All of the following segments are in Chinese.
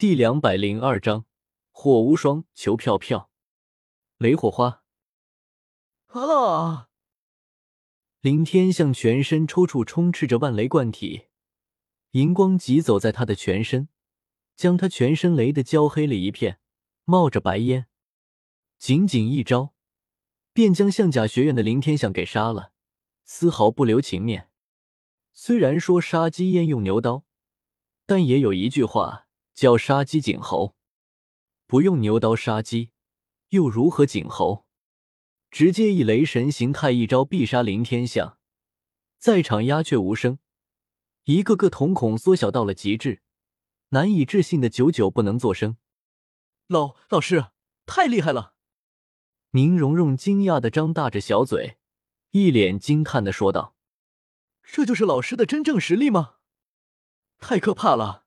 第两百零二章，火无双，求票票，雷火花。啊！林天向全身抽搐，充斥着万雷贯体，银光疾走在他的全身，将他全身雷的焦黑了一片，冒着白烟。仅仅一招，便将象甲学院的林天向给杀了，丝毫不留情面。虽然说杀鸡焉用牛刀，但也有一句话叫“杀鸡儆猴”，不用牛刀杀鸡，又如何儆猴？直接以雷神形态一招必杀林天下，在场鸦雀无声，一个个瞳孔缩小到了极致，难以置信的久久不能作声。老老师太厉害了！宁荣荣惊讶的张大着小嘴，一脸惊叹的说道：“这就是老师的真正实力吗？太可怕了！”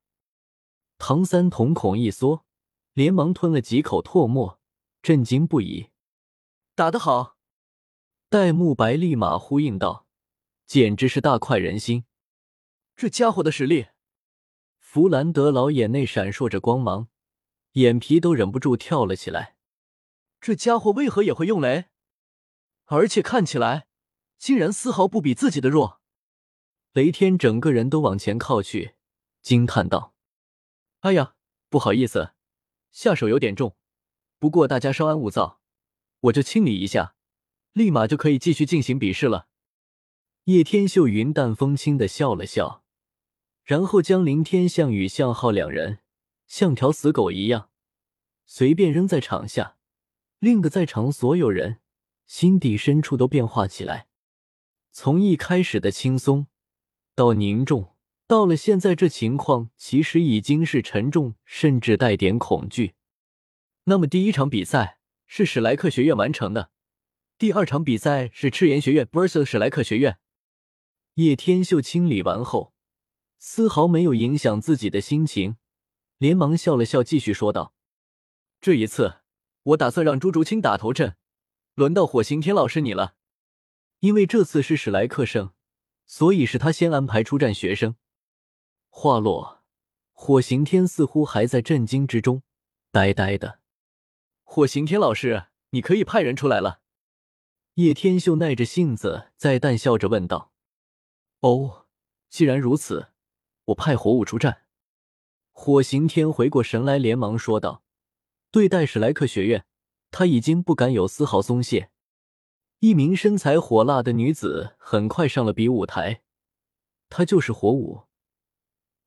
唐三瞳孔一缩，连忙吞了几口唾沫，震惊不已。打得好！戴沐白立马呼应道：“简直是大快人心！这家伙的实力！”弗兰德老眼内闪烁着光芒，眼皮都忍不住跳了起来。这家伙为何也会用雷？而且看起来竟然丝毫不比自己的弱。雷天整个人都往前靠去，惊叹道：“哎呀，不好意思，下手有点重，不过大家稍安勿躁。”我就清理一下，立马就可以继续进行比试了。叶天秀云淡风轻的笑了笑，然后将林天向与向浩两人像条死狗一样随便扔在场下，令得在场所有人心底深处都变化起来。从一开始的轻松到凝重，到了现在这情况，其实已经是沉重，甚至带点恐惧。那么第一场比赛。是史莱克学院完成的。第二场比赛是赤炎学院 vs 史莱克学院。叶天秀清理完后，丝毫没有影响自己的心情，连忙笑了笑，继续说道：“这一次，我打算让朱竹清打头阵，轮到火刑天老师你了。因为这次是史莱克胜，所以是他先安排出战学生。”话落，火刑天似乎还在震惊之中，呆呆的。火刑天老师，你可以派人出来了。叶天秀耐着性子在淡笑着问道：“哦，既然如此，我派火舞出战。”火刑天回过神来，连忙说道：“对待史莱克学院，他已经不敢有丝毫松懈。”一名身材火辣的女子很快上了比武台，她就是火舞，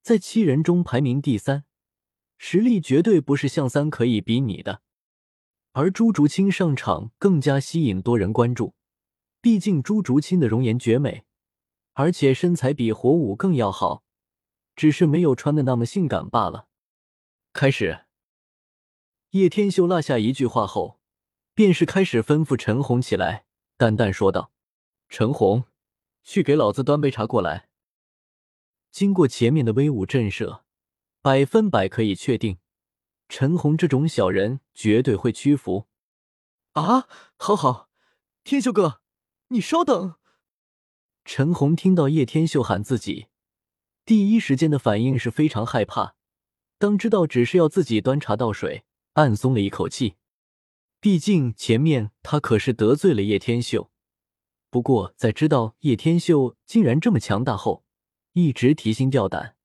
在七人中排名第三，实力绝对不是向三可以比拟的。而朱竹清上场更加吸引多人关注，毕竟朱竹清的容颜绝美，而且身材比火舞更要好，只是没有穿的那么性感罢了。开始，叶天秀落下一句话后，便是开始吩咐陈红起来，淡淡说道：“陈红，去给老子端杯茶过来。”经过前面的威武震慑，百分百可以确定。陈红这种小人绝对会屈服。啊，好好，天秀哥，你稍等。陈红听到叶天秀喊自己，第一时间的反应是非常害怕。当知道只是要自己端茶倒水，暗松了一口气。毕竟前面他可是得罪了叶天秀。不过在知道叶天秀竟然这么强大后，一直提心吊胆。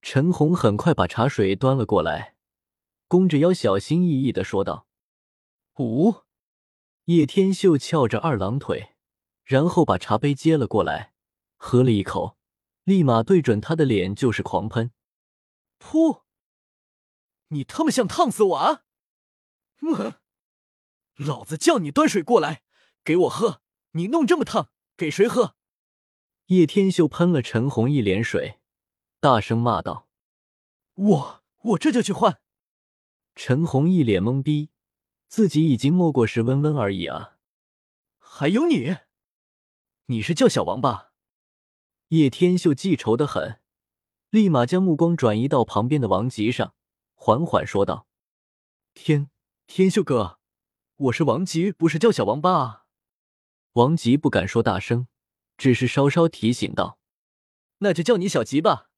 陈红很快把茶水端了过来。弓着腰，小心翼翼的说道：“五。”叶天秀翘着二郎腿，然后把茶杯接了过来，喝了一口，立马对准他的脸就是狂喷。噗！你他妈想烫死我啊！哼！老子叫你端水过来给我喝，你弄这么烫，给谁喝？叶天秀喷了陈红一脸水，大声骂道：“我我这就去换。”陈红一脸懵逼，自己已经没过十温温而已啊！还有你，你是叫小王八？叶天秀记仇的很，立马将目光转移到旁边的王吉上，缓缓说道：“天天秀哥，我是王吉，不是叫小王八啊！”王吉不敢说大声，只是稍稍提醒道：“那就叫你小吉吧。”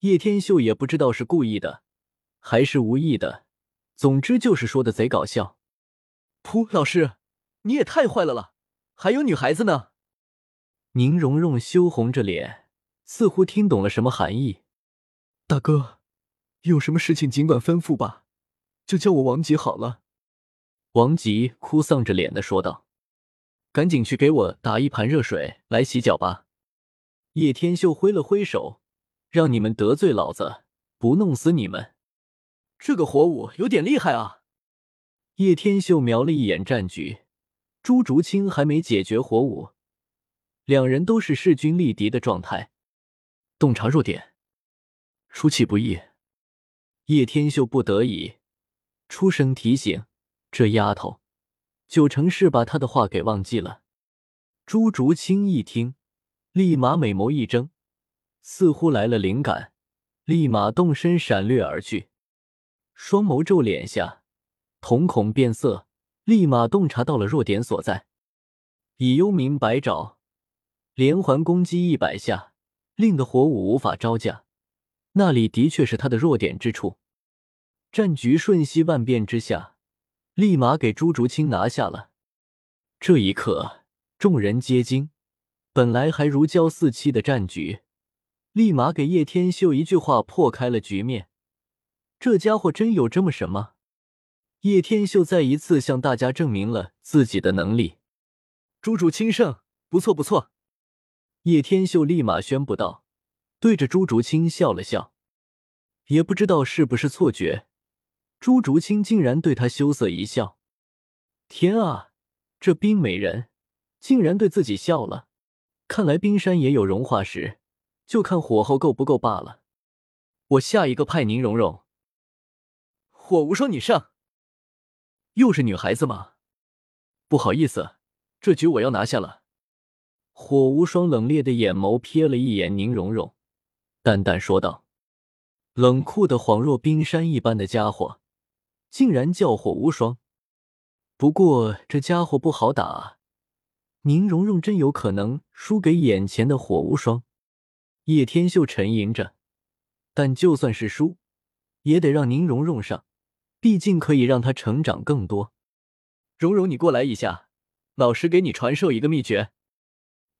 叶天秀也不知道是故意的。还是无意的，总之就是说的贼搞笑。噗，老师，你也太坏了了！还有女孩子呢。宁荣荣羞红着脸，似乎听懂了什么含义。大哥，有什么事情尽管吩咐吧，就叫我王吉好了。王吉哭丧着脸的说道：“赶紧去给我打一盆热水来洗脚吧。”叶天秀挥了挥手，让你们得罪老子，不弄死你们。这个火舞有点厉害啊！叶天秀瞄了一眼战局，朱竹清还没解决火舞，两人都是势均力敌的状态。洞察弱点，出其不意。叶天秀不得已出声提醒这丫头，九成是把他的话给忘记了。朱竹清一听。立马美眸一睁，似乎来了灵感，立马动身闪掠而去。双眸皱脸下，瞳孔变色，立马洞察到了弱点所在。以幽冥百爪连环攻击一百下，令得火舞无法招架，那里的确是他的弱点之处。战局瞬息万变之下，立马给朱竹清拿下了。这一刻，众人皆惊。本来还如胶似漆的战局，立马给叶天秀一句话破开了局面。这家伙真有这么神吗？叶天秀再一次向大家证明了自己的能力。朱竹清胜，不错不错。叶天秀立马宣布道，对着朱竹清笑了笑。也不知道是不是错觉，朱竹清竟然对他羞涩一笑。天啊，这冰美人竟然对自己笑了！看来冰山也有融化时，就看火候够不够罢了。我下一个派宁荣荣。火无双，你上。又是女孩子吗？不好意思，这局我要拿下了。火无双冷冽的眼眸瞥了一眼宁荣荣，淡淡说道：“冷酷的恍若冰山一般的家伙，竟然叫火无双。不过这家伙不好打。”宁荣荣真有可能输给眼前的火无双。叶天秀沉吟着，但就算是输，也得让宁荣荣上，毕竟可以让他成长更多。荣荣，你过来一下，老师给你传授一个秘诀。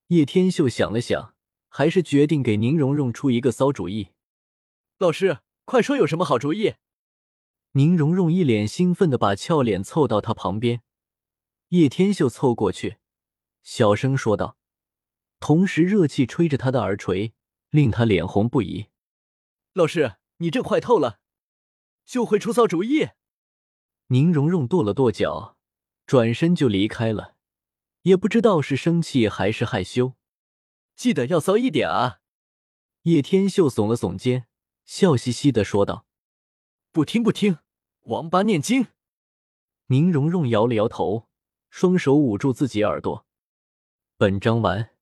叶天秀想了想，还是决定给宁荣荣出一个馊主意。老师，快说有什么好主意？宁荣荣一脸兴奋的把俏脸凑到他旁边，叶天秀凑过去。小声说道，同时热气吹着他的耳垂，令他脸红不已。老师，你这坏透了，就会出骚主意。宁荣荣跺了跺脚，转身就离开了，也不知道是生气还是害羞。记得要骚一点啊！叶天秀耸了耸肩，笑嘻嘻的说道：“不听不听，王八念经。”宁荣荣摇了摇头，双手捂住自己耳朵。本章完。